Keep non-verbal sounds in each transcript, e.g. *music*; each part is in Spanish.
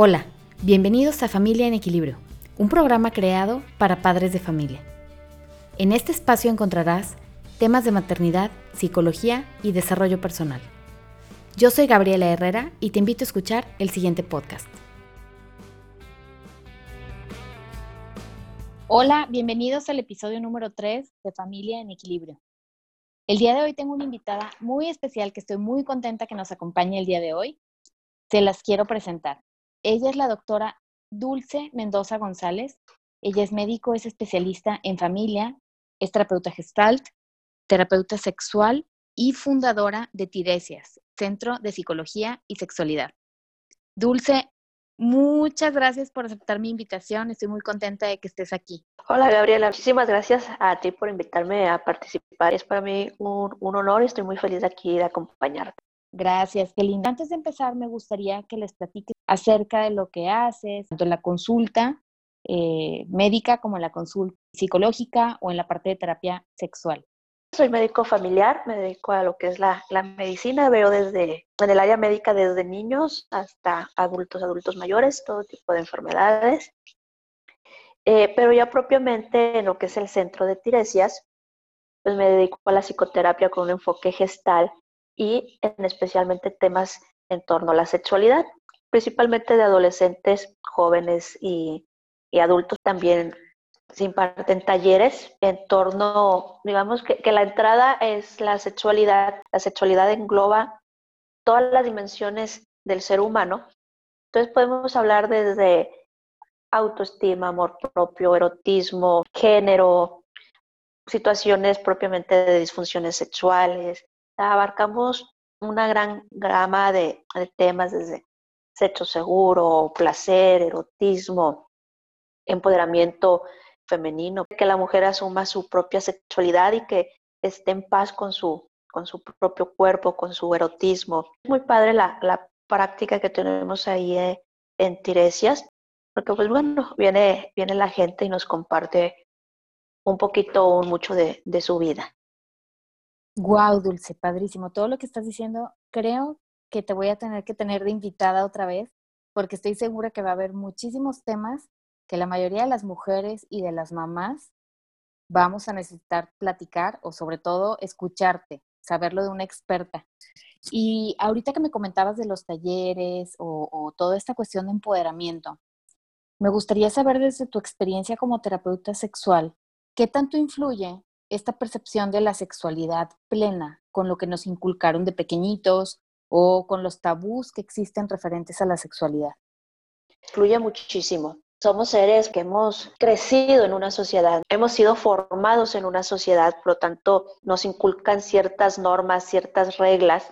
Hola, bienvenidos a Familia en Equilibrio, un programa creado para padres de familia. En este espacio encontrarás temas de maternidad, psicología y desarrollo personal. Yo soy Gabriela Herrera y te invito a escuchar el siguiente podcast. Hola, bienvenidos al episodio número 3 de Familia en Equilibrio. El día de hoy tengo una invitada muy especial que estoy muy contenta que nos acompañe el día de hoy. Se las quiero presentar. Ella es la doctora Dulce Mendoza González. Ella es médico, es especialista en familia, es terapeuta gestalt, terapeuta sexual y fundadora de Tiresias, Centro de Psicología y Sexualidad. Dulce, muchas gracias por aceptar mi invitación. Estoy muy contenta de que estés aquí. Hola Gabriela, muchísimas gracias a ti por invitarme a participar. Es para mí un, un honor y estoy muy feliz de aquí de acompañarte. Gracias, qué. Antes de empezar, me gustaría que les platiques acerca de lo que haces, tanto en la consulta eh, médica como en la consulta psicológica o en la parte de terapia sexual. Soy médico familiar, me dedico a lo que es la, medicina, veo desde en el área médica desde niños hasta adultos, adultos mayores, todo tipo de enfermedades. Eh, pero ya propiamente en lo que es el centro de Tiresias, pues me dedico a la psicoterapia con un enfoque gestal y en especialmente temas en torno a la sexualidad, principalmente de adolescentes, jóvenes y, adultos. También se imparten talleres en torno, digamos que, que la entrada es la sexualidad. La sexualidad engloba todas las dimensiones del ser humano. Entonces podemos hablar desde autoestima, amor propio, erotismo, género, situaciones propiamente de disfunciones sexuales, abarcamos una gran gama de, temas desde sexo seguro, placer, erotismo, empoderamiento femenino, que la mujer asuma su propia sexualidad y que esté en paz con su, con su propio cuerpo, con su erotismo. Es muy padre la, la práctica que tenemos ahí eh, en Tiresias, porque pues bueno, viene, viene la gente y nos comparte un poquito o mucho de, de su vida. Guau, Dulce, padrísimo. Todo lo que estás diciendo, creo que te voy a tener que tener de invitada otra vez, porque estoy segura que va a haber muchísimos temas que la mayoría de las mujeres y de las mamás vamos a necesitar platicar o sobre todo escucharte, saberlo de una experta. Y ahorita que me comentabas de los talleres o, o toda esta cuestión de empoderamiento, me gustaría saber desde tu experiencia como terapeuta sexual, ¿qué tanto influye esta percepción de la sexualidad plena con lo que nos inculcaron de pequeñitos o con los tabús que existen referentes a la sexualidad? Influye muchísimo. Somos seres que hemos crecido en una sociedad, hemos sido formados en una sociedad, por lo tanto nos inculcan ciertas normas, ciertas reglas.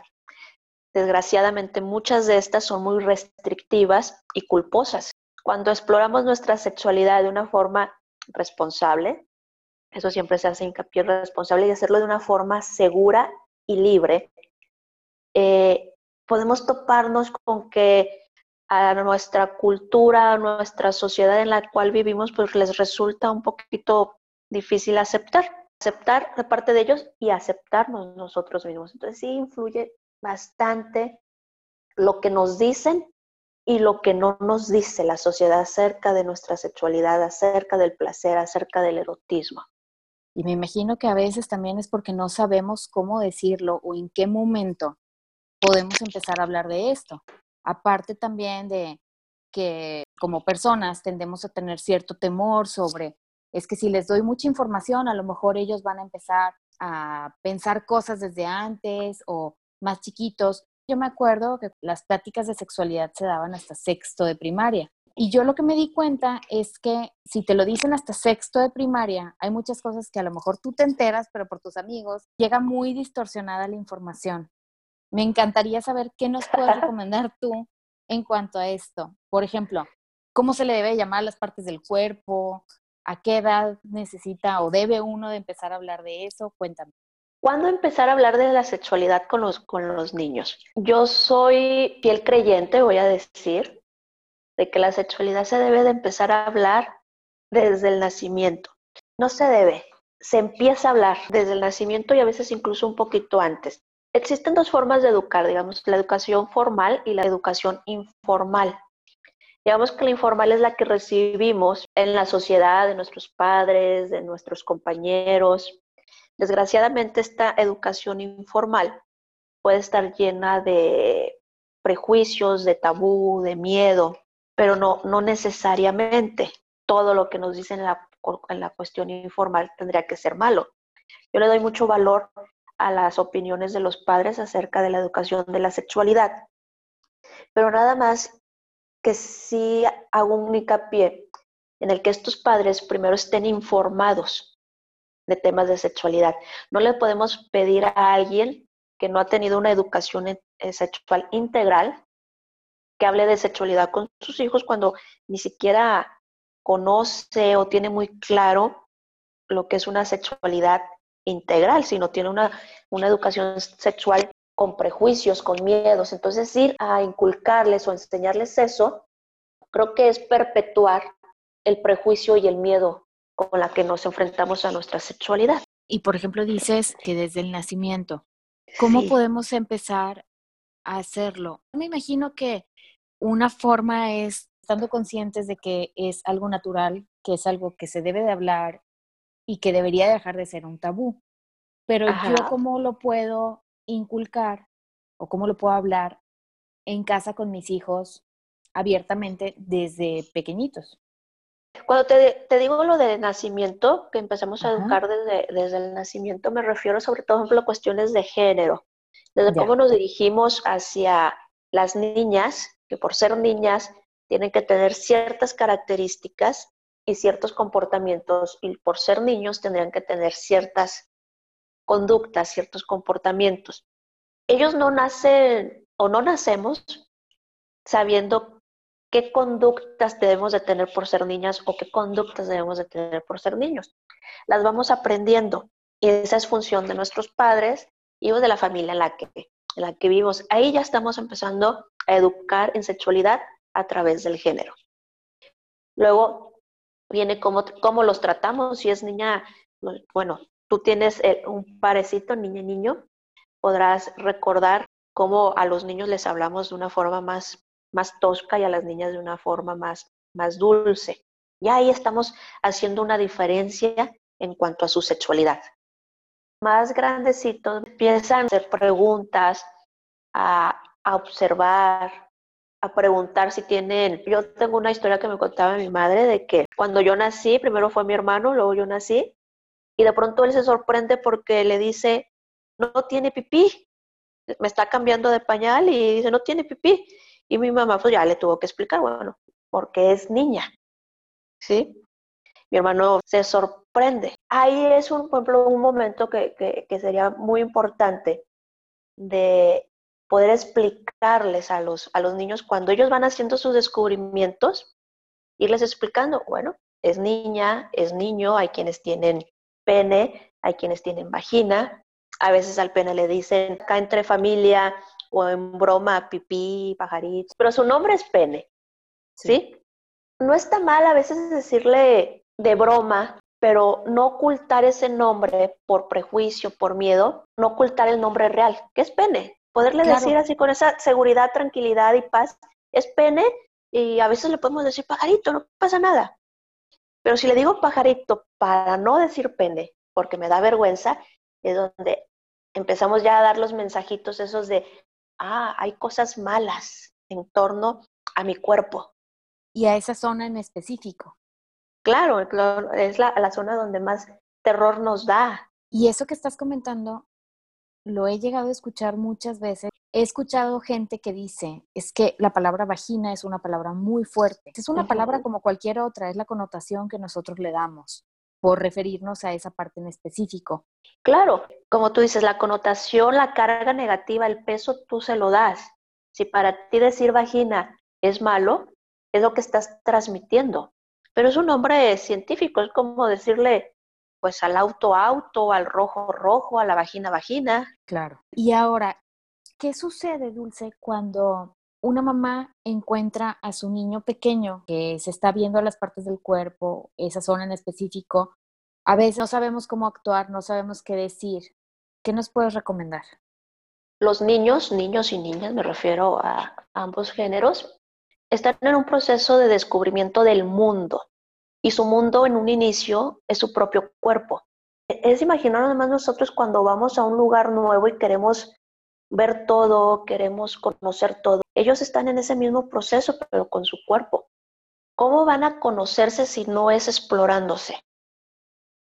Desgraciadamente muchas de estas son muy restrictivas y culposas. Cuando exploramos nuestra sexualidad de una forma responsable, eso siempre se hace hincapié responsable y hacerlo de una forma segura y libre. Eh, podemos toparnos con que a nuestra cultura, a nuestra sociedad en la cual vivimos, pues les resulta un poquito difícil aceptar, aceptar de parte de ellos y aceptarnos nosotros mismos. Entonces sí influye bastante lo que nos dicen y lo que no nos dice la sociedad acerca de nuestra sexualidad, acerca del placer, acerca del erotismo. Y me imagino que a veces también es porque no sabemos cómo decirlo o en qué momento podemos empezar a hablar de esto. Aparte también de que como personas tendemos a tener cierto temor sobre, es que si les doy mucha información, a lo mejor ellos van a empezar a pensar cosas desde antes o más chiquitos. Yo me acuerdo que las pláticas de sexualidad se daban hasta sexto de primaria. Y yo lo que me di cuenta es que si te lo dicen hasta sexto de primaria, hay muchas cosas que a lo mejor tú te enteras, pero por tus amigos llega muy distorsionada la información. Me encantaría saber qué nos puedes *laughs* recomendar tú en cuanto a esto. Por ejemplo, ¿cómo se le debe llamar las partes del cuerpo? ¿A qué edad necesita o debe uno de empezar a hablar de eso? Cuéntame. ¿Cuándo empezar a hablar de la sexualidad con los, con los niños? Yo soy fiel creyente, voy a decir, de que la sexualidad se debe de empezar a hablar desde el nacimiento. No se debe, se empieza a hablar desde el nacimiento y a veces incluso un poquito antes. Existen dos formas de educar, digamos, la educación formal y la educación informal. Digamos que la informal es la que recibimos en la sociedad, de nuestros padres, de nuestros compañeros. Desgraciadamente esta educación informal puede estar llena de prejuicios, de tabú, de miedo, pero no, no necesariamente todo lo que nos dicen en la, en la cuestión informal tendría que ser malo. Yo le doy mucho valor a las opiniones de los padres acerca de la educación de la sexualidad, pero nada más que sí hago un hincapié en el que estos padres primero estén informados de temas de sexualidad. No le podemos pedir a alguien que no ha tenido una educación eh, sexual integral que hable de sexualidad con sus hijos cuando ni siquiera conoce o tiene muy claro lo que es una sexualidad integral, sino tiene una, una educación sexual con prejuicios, con miedos. Entonces, ir a inculcarles o enseñarles eso, creo que es perpetuar el prejuicio y el miedo con la que nos enfrentamos a nuestra sexualidad. Y por ejemplo, dices que desde el nacimiento, ¿cómo podemos empezar a hacerlo? Me imagino que una forma es estando conscientes de que es algo natural, que es algo que se debe de hablar y que debería dejar de ser un tabú. Pero yo cómo lo puedo inculcar o cómo lo puedo hablar en casa con mis hijos abiertamente desde pequeñitos. Cuando te, te digo lo de nacimiento, que empezamos a educar desde, desde, el nacimiento, me refiero sobre todo a cuestiones de género, desde cómo nos dirigimos hacia las niñas, que por ser niñas tienen que tener ciertas características y ciertos comportamientos, y por ser niños tendrían que tener ciertas conductas, ciertos comportamientos. Ellos no nacen o no nacemos sabiendo qué conductas debemos de tener por ser niñas o qué conductas debemos de tener por ser niños. Las vamos aprendiendo y esa es función de nuestros padres y de la familia en la que, en la que vivimos. Ahí ya estamos empezando a educar en sexualidad a través del género. Luego viene cómo, cómo los tratamos. Si es niña, bueno, tú tienes eh, un parecito, niña y niño, podrás recordar cómo a los niños les hablamos de una forma más, más tosca y a las niñas de una forma más, más dulce. Y ahí estamos haciendo una diferencia en cuanto a su sexualidad. Más grandecitos empiezan a hacer preguntas, a, a observar, a preguntar si tienen. Yo tengo una historia que me contaba mi madre de que cuando yo nací, primero fue mi hermano, luego yo nací, y de pronto él se sorprende porque le dice, no tiene pipí, me está cambiando de pañal y dice, no tiene pipí. Y mi mamá pues ya le tuvo que explicar, bueno, porque es niña, ¿sí? Mi hermano se sorprende. Ahí es, un, por ejemplo, un momento que, que, que sería muy importante de poder explicarles a los, a los niños cuando ellos van haciendo sus descubrimientos, irles explicando, bueno, es niña, es niño, hay quienes tienen pene, hay quienes tienen vagina, a veces al pene le dicen acá entre familia o en broma pipí, pajarito, pero su nombre es pene, ¿sí? No está mal a veces decirle de broma, pero no ocultar ese nombre por prejuicio, por miedo, no ocultar el nombre real, que es pene. Poderle decir así con esa seguridad, tranquilidad y paz, es pene y a veces le podemos decir pajarito, no pasa nada. Pero si le digo pajarito para no decir pene, porque me da vergüenza, es donde empezamos ya a dar los mensajitos esos de, ah, hay cosas malas en torno a mi cuerpo. Y a esa zona en específico. Claro, es la, la zona donde más terror nos da. Y eso que estás comentando, lo he llegado a escuchar muchas veces He escuchado gente que dice, es que la palabra vagina es una palabra muy fuerte. Es una palabra como cualquier otra, es la connotación que nosotros le damos por referirnos a esa parte en específico. Claro, como tú dices, la connotación, la carga negativa, el peso, tú se lo das. Si para ti decir vagina es malo, es lo que estás transmitiendo. Pero es un nombre científico, es como decirle pues al auto auto, al rojo rojo, a la vagina vagina. Claro. Y ahora, ¿Qué sucede, Dulce, cuando una mamá encuentra a su niño pequeño que se está viendo las partes del cuerpo, esa zona en específico? A veces no sabemos cómo actuar, no sabemos qué decir. ¿Qué nos puedes recomendar? Los niños, niños y niñas, me refiero a ambos géneros, están en un proceso de descubrimiento del mundo y su mundo en un inicio es su propio cuerpo. Es imaginar además nosotros cuando vamos a un lugar nuevo y queremos ver todo, queremos conocer todo. Ellos están en ese mismo proceso, pero con su cuerpo. ¿Cómo van a conocerse si no es explorándose?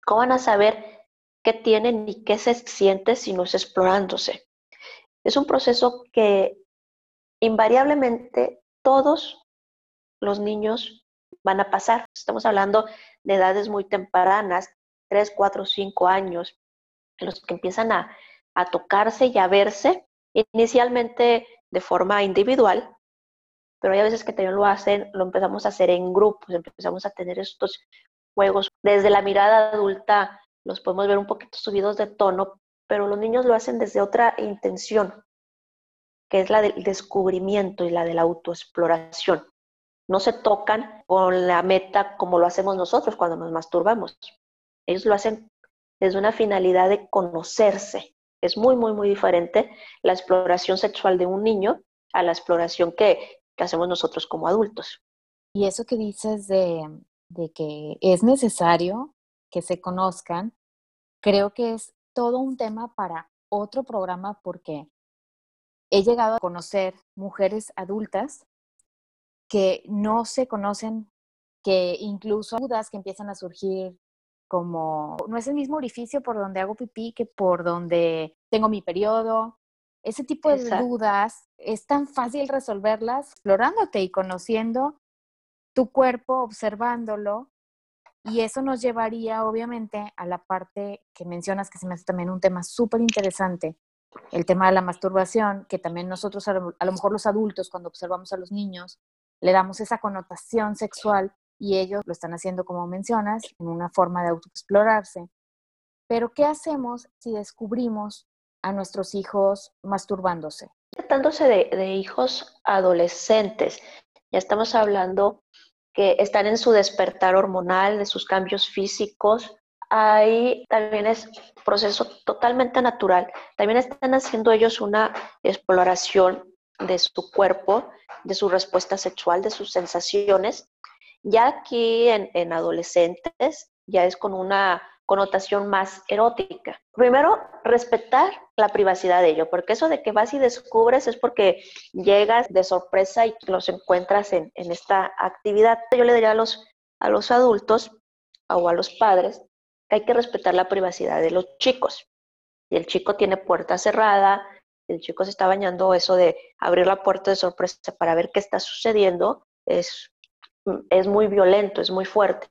¿Cómo van a saber qué tienen y qué se siente si no es explorándose? Es un proceso que invariablemente todos los niños van a pasar. Estamos hablando de edades muy tempranas, 3, 4, 5 años, en los que empiezan a, a tocarse y a verse, inicialmente de forma individual, pero hay veces que también lo hacen, lo empezamos a hacer en grupos, empezamos a tener estos juegos. Desde la mirada adulta los podemos ver un poquito subidos de tono, pero los niños lo hacen desde otra intención, que es la del descubrimiento y la de la autoexploración. No se tocan con la meta como lo hacemos nosotros cuando nos masturbamos. Ellos lo hacen desde una finalidad de conocerse. Es muy, muy, muy diferente la exploración sexual de un niño a la exploración que, hacemos nosotros como adultos. Y eso que dices de, de que es necesario que se conozcan, creo que es todo un tema para otro programa porque he llegado a conocer mujeres adultas que no se conocen, que incluso dudas que empiezan a surgir como, no es el mismo orificio por donde hago pipí que por donde tengo mi periodo. Ese tipo de dudas es tan fácil resolverlas explorándote y conociendo tu cuerpo, observándolo. Y eso nos llevaría, obviamente, a la parte que mencionas, que se me hace también un tema súper interesante, el tema de la masturbación, que también nosotros, a lo, mejor los adultos, cuando observamos a los niños, le damos esa connotación sexual y ellos lo están haciendo, como mencionas, en una forma de autoexplorarse. Pero, ¿qué hacemos si descubrimos a nuestros hijos masturbándose? Tratándose de, hijos adolescentes, ya estamos hablando que están en su despertar hormonal, de sus cambios físicos, ahí también es proceso totalmente natural. También están haciendo ellos una exploración de su cuerpo, de su respuesta sexual, de sus sensaciones. Ya aquí en, adolescentes ya es con una connotación más erótica. Primero, respetar la privacidad de ellos, porque eso de que vas y descubres es porque llegas de sorpresa y los encuentras en, en esta actividad. Yo le diría a los, a los adultos o a los padres hay que respetar la privacidad de los chicos. Si el chico tiene puerta cerrada, el chico se está bañando, eso de abrir la puerta de sorpresa para ver qué está sucediendo es, es muy violento, es muy fuerte.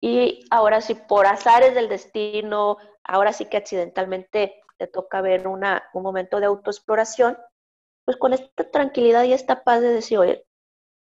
Y ahora si por azares del destino, ahora sí que accidentalmente te toca ver un momento de autoexploración, pues con esta tranquilidad y esta paz de decir, oye,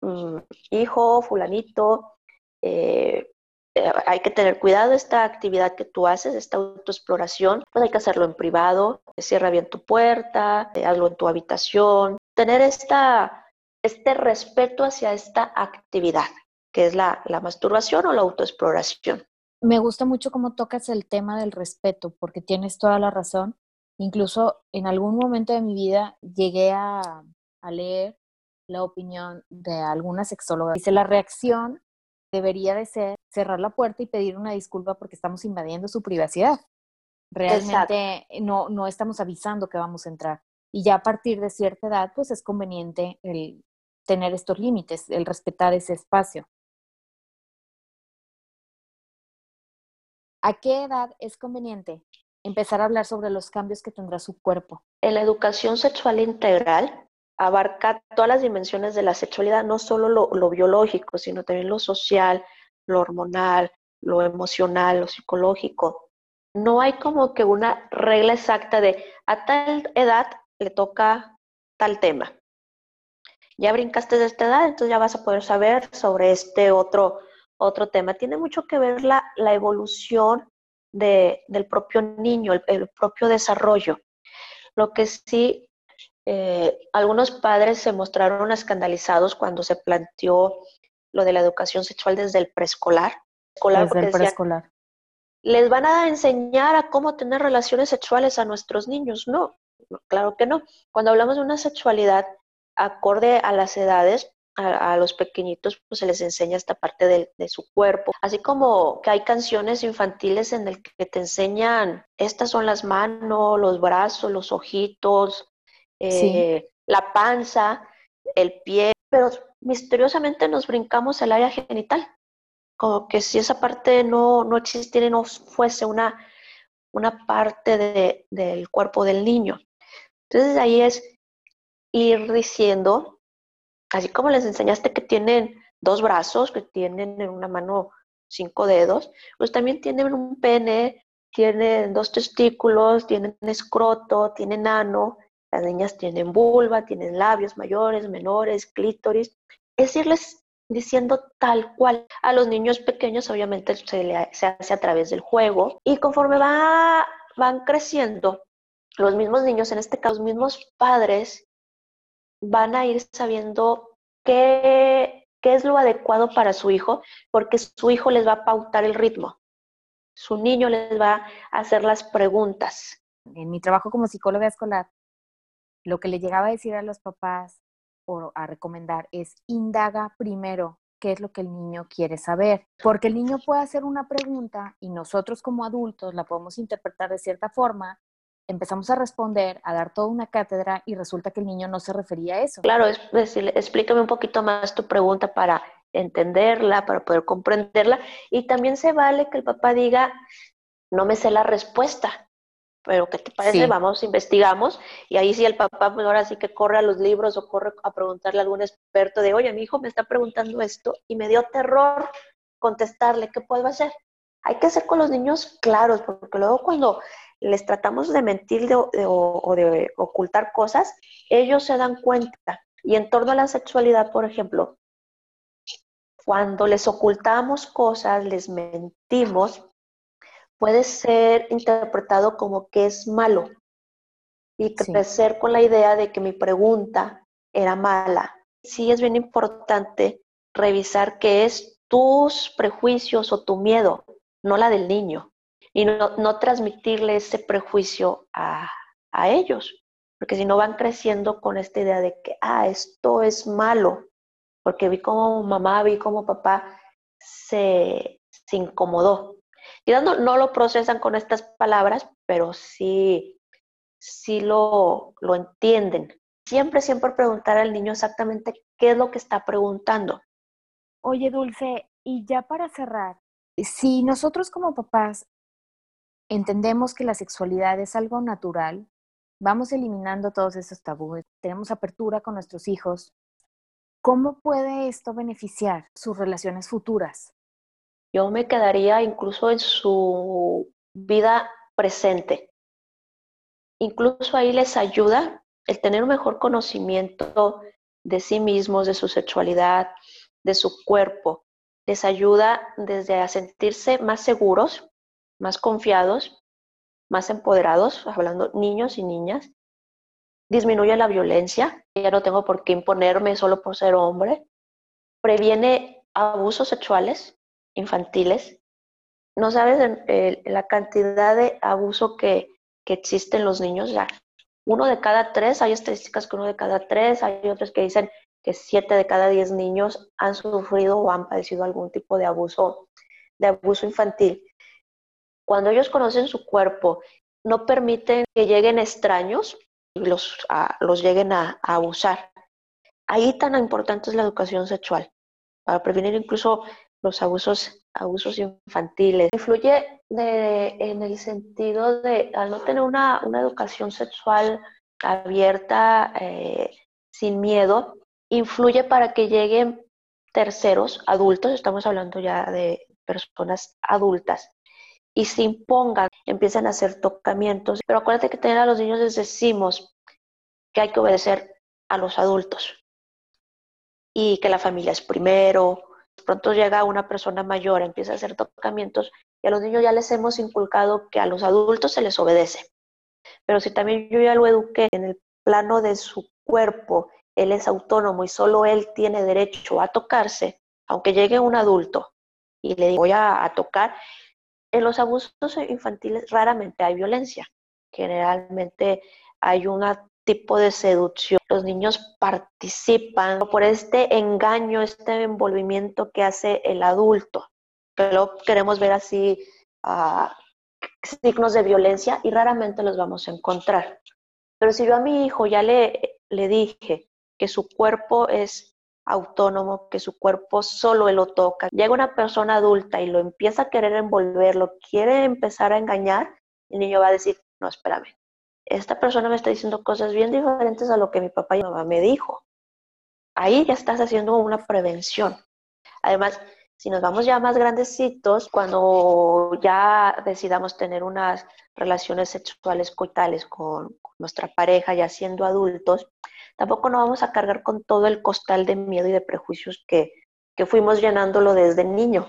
mm, hijo, fulanito, eh, eh, hay que tener cuidado esta actividad que tú haces, esta autoexploración, pues hay que hacerlo en privado, cierra bien tu puerta, eh, hazlo en tu habitación, tener esta, este respeto hacia esta actividad, que es la, la masturbación o la autoexploración. Me gusta mucho cómo tocas el tema del respeto, porque tienes toda la razón. Incluso en algún momento de mi vida llegué a, a leer la opinión de alguna sexóloga. Dice, la reacción debería de ser cerrar la puerta y pedir una disculpa porque estamos invadiendo su privacidad. Realmente no, no estamos avisando que vamos a entrar. Y ya a partir de cierta edad, pues es conveniente el tener estos límites, el respetar ese espacio. ¿A qué edad es conveniente empezar a hablar sobre los cambios que tendrá su cuerpo? En la educación sexual integral abarca todas las dimensiones de la sexualidad, no solo lo, biológico, sino también lo social, lo hormonal, lo emocional, lo psicológico. No hay como que una regla exacta de a tal edad le toca tal tema. Ya brincaste de esta edad, entonces ya vas a poder saber sobre este otro, otro tema. Tiene mucho que ver la, la evolución de, del propio niño, el propio desarrollo. Lo que sí eh, algunos padres se mostraron escandalizados cuando se planteó lo de la educación sexual desde el preescolar. Desde el preescolar. Les van a enseñar a cómo tener relaciones sexuales a nuestros niños. No, claro que no. Cuando hablamos de una sexualidad acorde a las edades, a, los pequeñitos pues se les enseña esta parte de, su cuerpo, así como que hay canciones infantiles en el que te enseñan, estas son las manos, los brazos, los ojitos, eh, la panza, el pie, pero misteriosamente nos brincamos el área genital, como que si esa parte no, no existiera y no fuese una, una parte de, del cuerpo del niño. Entonces ahí es ir diciendo, así como les enseñaste que tienen dos brazos, que tienen en una mano cinco dedos, pues también tienen un pene, tienen dos testículos, tienen escroto, tienen ano, las niñas tienen vulva, tienen labios mayores, menores, clítoris. Es irles diciendo tal cual. A los niños pequeños obviamente se, se hace a través del juego y conforme va, van creciendo, los mismos niños, en este caso los mismos padres, van a ir sabiendo qué, qué es lo adecuado para su hijo, porque su hijo les va a pautar el ritmo. Su niño les va a hacer las preguntas. En mi trabajo como psicóloga escolar, lo que le llegaba a decir a los papás o a recomendar es indaga primero qué es lo que el niño quiere saber, porque el niño puede hacer una pregunta y nosotros como adultos la podemos interpretar de cierta forma empezamos a responder, a dar toda una cátedra y resulta que el niño no se refería a eso. Claro, es decir, explícame un poquito más tu pregunta para entenderla, para poder comprenderla. Y también se vale que el papá diga, no me sé la respuesta, pero ¿qué te parece? Vamos, investigamos. Y ahí sí el papá, pues ahora sí que corre a los libros o corre a preguntarle a algún experto de, oye, mi hijo me está preguntando esto y me dio terror contestarle, ¿qué puedo hacer? Hay que ser con los niños claros, porque luego cuando les tratamos de mentir o de ocultar cosas, ellos se dan cuenta. Y en torno a la sexualidad, por ejemplo, cuando les ocultamos cosas, les mentimos, puede ser interpretado como que es malo y crecer con la idea de que mi pregunta era mala. Sí es bien importante revisar qué es tus prejuicios o tu miedo, no la del niño y no, transmitirle ese prejuicio a, ellos, porque si no van creciendo con esta idea de que, ah, esto es malo, porque vi como mamá, vi como papá se, incomodó. Y no, no lo procesan con estas palabras, pero sí, sí lo, lo entienden. Siempre, siempre preguntar al niño exactamente qué es lo que está preguntando. Oye, Dulce, y ya para cerrar, si nosotros como papás entendemos que la sexualidad es algo natural, vamos eliminando todos esos tabúes, tenemos apertura con nuestros hijos, ¿cómo puede esto beneficiar sus relaciones futuras? Yo me quedaría incluso en su vida presente. Incluso ahí les ayuda el tener un mejor conocimiento de sí mismos, de su sexualidad, de su cuerpo. Les ayuda desde a sentirse más seguros más confiados, más empoderados, hablando niños y niñas. Disminuye la violencia, ya no tengo por qué imponerme solo por ser hombre. Previene abusos sexuales infantiles. No sabes la cantidad de abuso que, que existe en los niños. Ya. Uno de cada tres, hay estadísticas que uno de cada tres, hay otros que dicen que siete de cada diez niños han sufrido o han padecido algún tipo de abuso, de abuso infantil. Cuando ellos conocen su cuerpo, no permiten que lleguen extraños y los, los lleguen a, abusar. Ahí tan importante es la educación sexual, para prevenir incluso los abusos, abusos infantiles. Influye en el sentido de, al no tener una, educación sexual abierta, eh, sin miedo, influye para que lleguen terceros, adultos, estamos hablando ya de personas adultas, y se impongan, empiezan a hacer tocamientos. Pero acuérdate que tener a los niños les decimos que hay que obedecer a los adultos y que la familia es primero. Pronto llega una persona mayor, empieza a hacer tocamientos y a los niños ya les hemos inculcado que a los adultos se les obedece. Pero si también yo ya lo eduqué en el plano de su cuerpo, él es autónomo y solo él tiene derecho a tocarse, aunque llegue un adulto y le digo voy a tocar, en los abusos infantiles raramente hay violencia. Generalmente hay una tipo de seducción. Los niños participan por este engaño, este envolvimiento que hace el adulto, que lo queremos ver así ah, signos de violencia y raramente los vamos a encontrar. Pero si yo a mi hijo ya le, le dije que su cuerpo es autónomo, que su cuerpo solo lo toca, llega una persona adulta y lo empieza a querer envolver, lo quiere empezar a engañar, el niño va a decir, no, espérame, esta persona me está diciendo cosas bien diferentes a lo que mi papá y mamá me dijo. Ahí ya estás haciendo una prevención. Además, si nos vamos ya más grandecitos, cuando ya decidamos tener unas relaciones sexuales coitales con, nuestra pareja, ya siendo adultos, tampoco nos vamos a cargar con todo el costal de miedo y de prejuicios que, que fuimos llenándolo desde niño.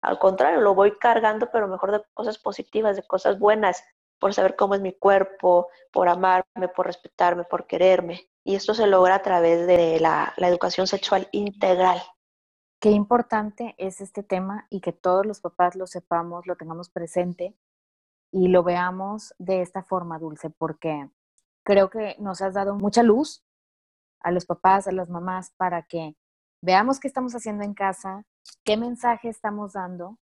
Al contrario, lo voy cargando, pero mejor de cosas positivas, de cosas buenas, por saber cómo es mi cuerpo, por amarme, por respetarme, por quererme. Y esto se logra a través de la, educación sexual integral. Qué importante es este tema y que todos los papás lo sepamos, lo tengamos presente y lo veamos de esta forma, Dulce, porque creo que nos has dado mucha luz a los papás, a las mamás, para que veamos qué estamos haciendo en casa, qué mensaje estamos dando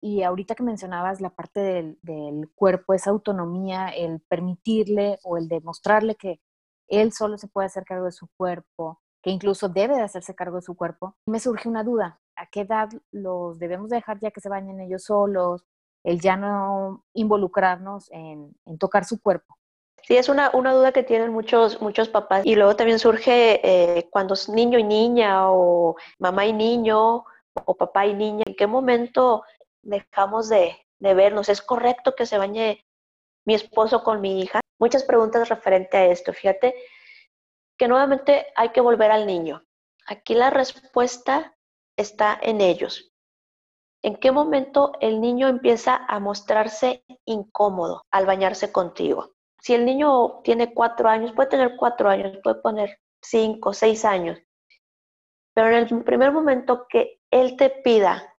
y ahorita que mencionabas la parte del, cuerpo, esa autonomía, el permitirle o el demostrarle que él solo se puede hacer cargo de su cuerpo, que incluso debe de hacerse cargo de su cuerpo, me surge una duda. ¿A qué edad los debemos dejar ya que se bañen ellos solos? El ya no involucrarnos en, tocar su cuerpo. Sí, es una, una, duda que tienen muchos, muchos papás. Y luego también surge eh, cuando es niño y niña o mamá y niño o papá y niña, ¿en qué momento dejamos de, vernos. ¿Es correcto que se bañe mi esposo con mi hija? Muchas preguntas referente a esto. Fíjate que nuevamente hay que volver al niño. Aquí la respuesta está en ellos. ¿En qué momento el niño empieza a mostrarse incómodo al bañarse contigo? Si el niño tiene cuatro años, puede tener cuatro años, puede poner cinco, seis años, pero en el primer momento que él te pida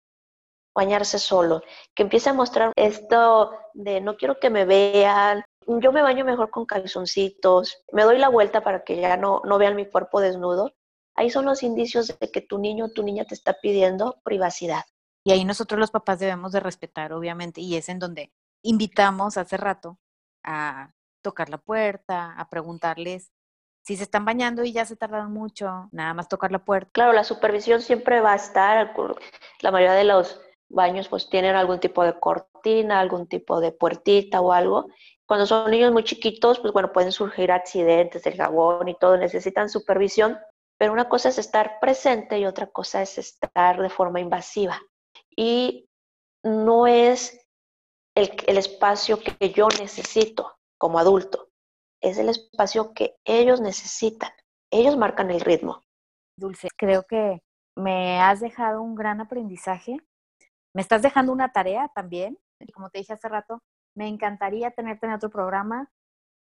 bañarse solo, que empiece a mostrar esto de no quiero que me vean, yo me baño mejor con calzoncitos, me doy la vuelta para que ya no, no vean mi cuerpo desnudo. Ahí son los indicios de que tu niño o tu niña te está pidiendo privacidad. Y ahí nosotros los papás debemos de respetar, obviamente, y es en donde invitamos hace rato a tocar la puerta, a preguntarles si se están bañando y ya se tardaron mucho, nada más tocar la puerta. Claro, la supervisión siempre va a estar, la mayoría de los baños pues tienen algún tipo de cortina, algún tipo de puertita o algo. Cuando son niños muy chiquitos, pues bueno, pueden surgir accidentes del jabón y todo, necesitan supervisión, pero una cosa es estar presente y otra cosa es estar de forma invasiva. Y no es el, el espacio que yo necesito como adulto, es el espacio que ellos necesitan. Ellos marcan el ritmo. Dulce, creo que me has dejado un gran aprendizaje me estás dejando una tarea también, como te dije hace rato, me encantaría tenerte en otro programa.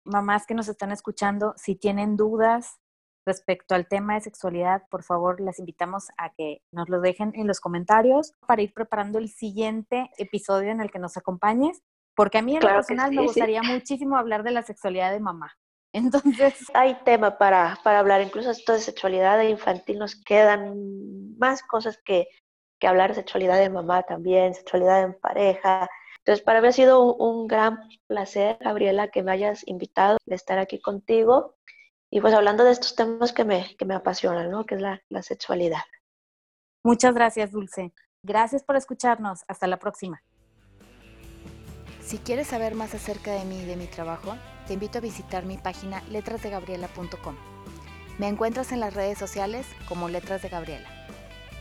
Mamás que nos están escuchando, si tienen dudas respecto al tema de sexualidad, por favor, las invitamos a que nos lo dejen en los comentarios para ir preparando el siguiente episodio en el que nos acompañes, porque a mí en lo personal me gustaría muchísimo hablar de la sexualidad de mamá. *laughs* Entonces, hay tema para, para hablar, incluso esto de sexualidad infantil nos quedan más cosas que que hablar de sexualidad de mamá también, sexualidad en pareja. Entonces, para mí ha sido un, gran placer, Gabriela, que me hayas invitado a estar aquí contigo y pues hablando de estos temas que me, que me apasionan, ¿no? Que es la, la sexualidad. Muchas gracias, Dulce. Gracias por escucharnos. Hasta la próxima. Si quieres saber más acerca de mí y de mi trabajo, te invito a visitar mi página letrasdegabriela.com. Me encuentras en las redes sociales como Letras de Gabriela.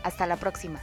Hasta la próxima.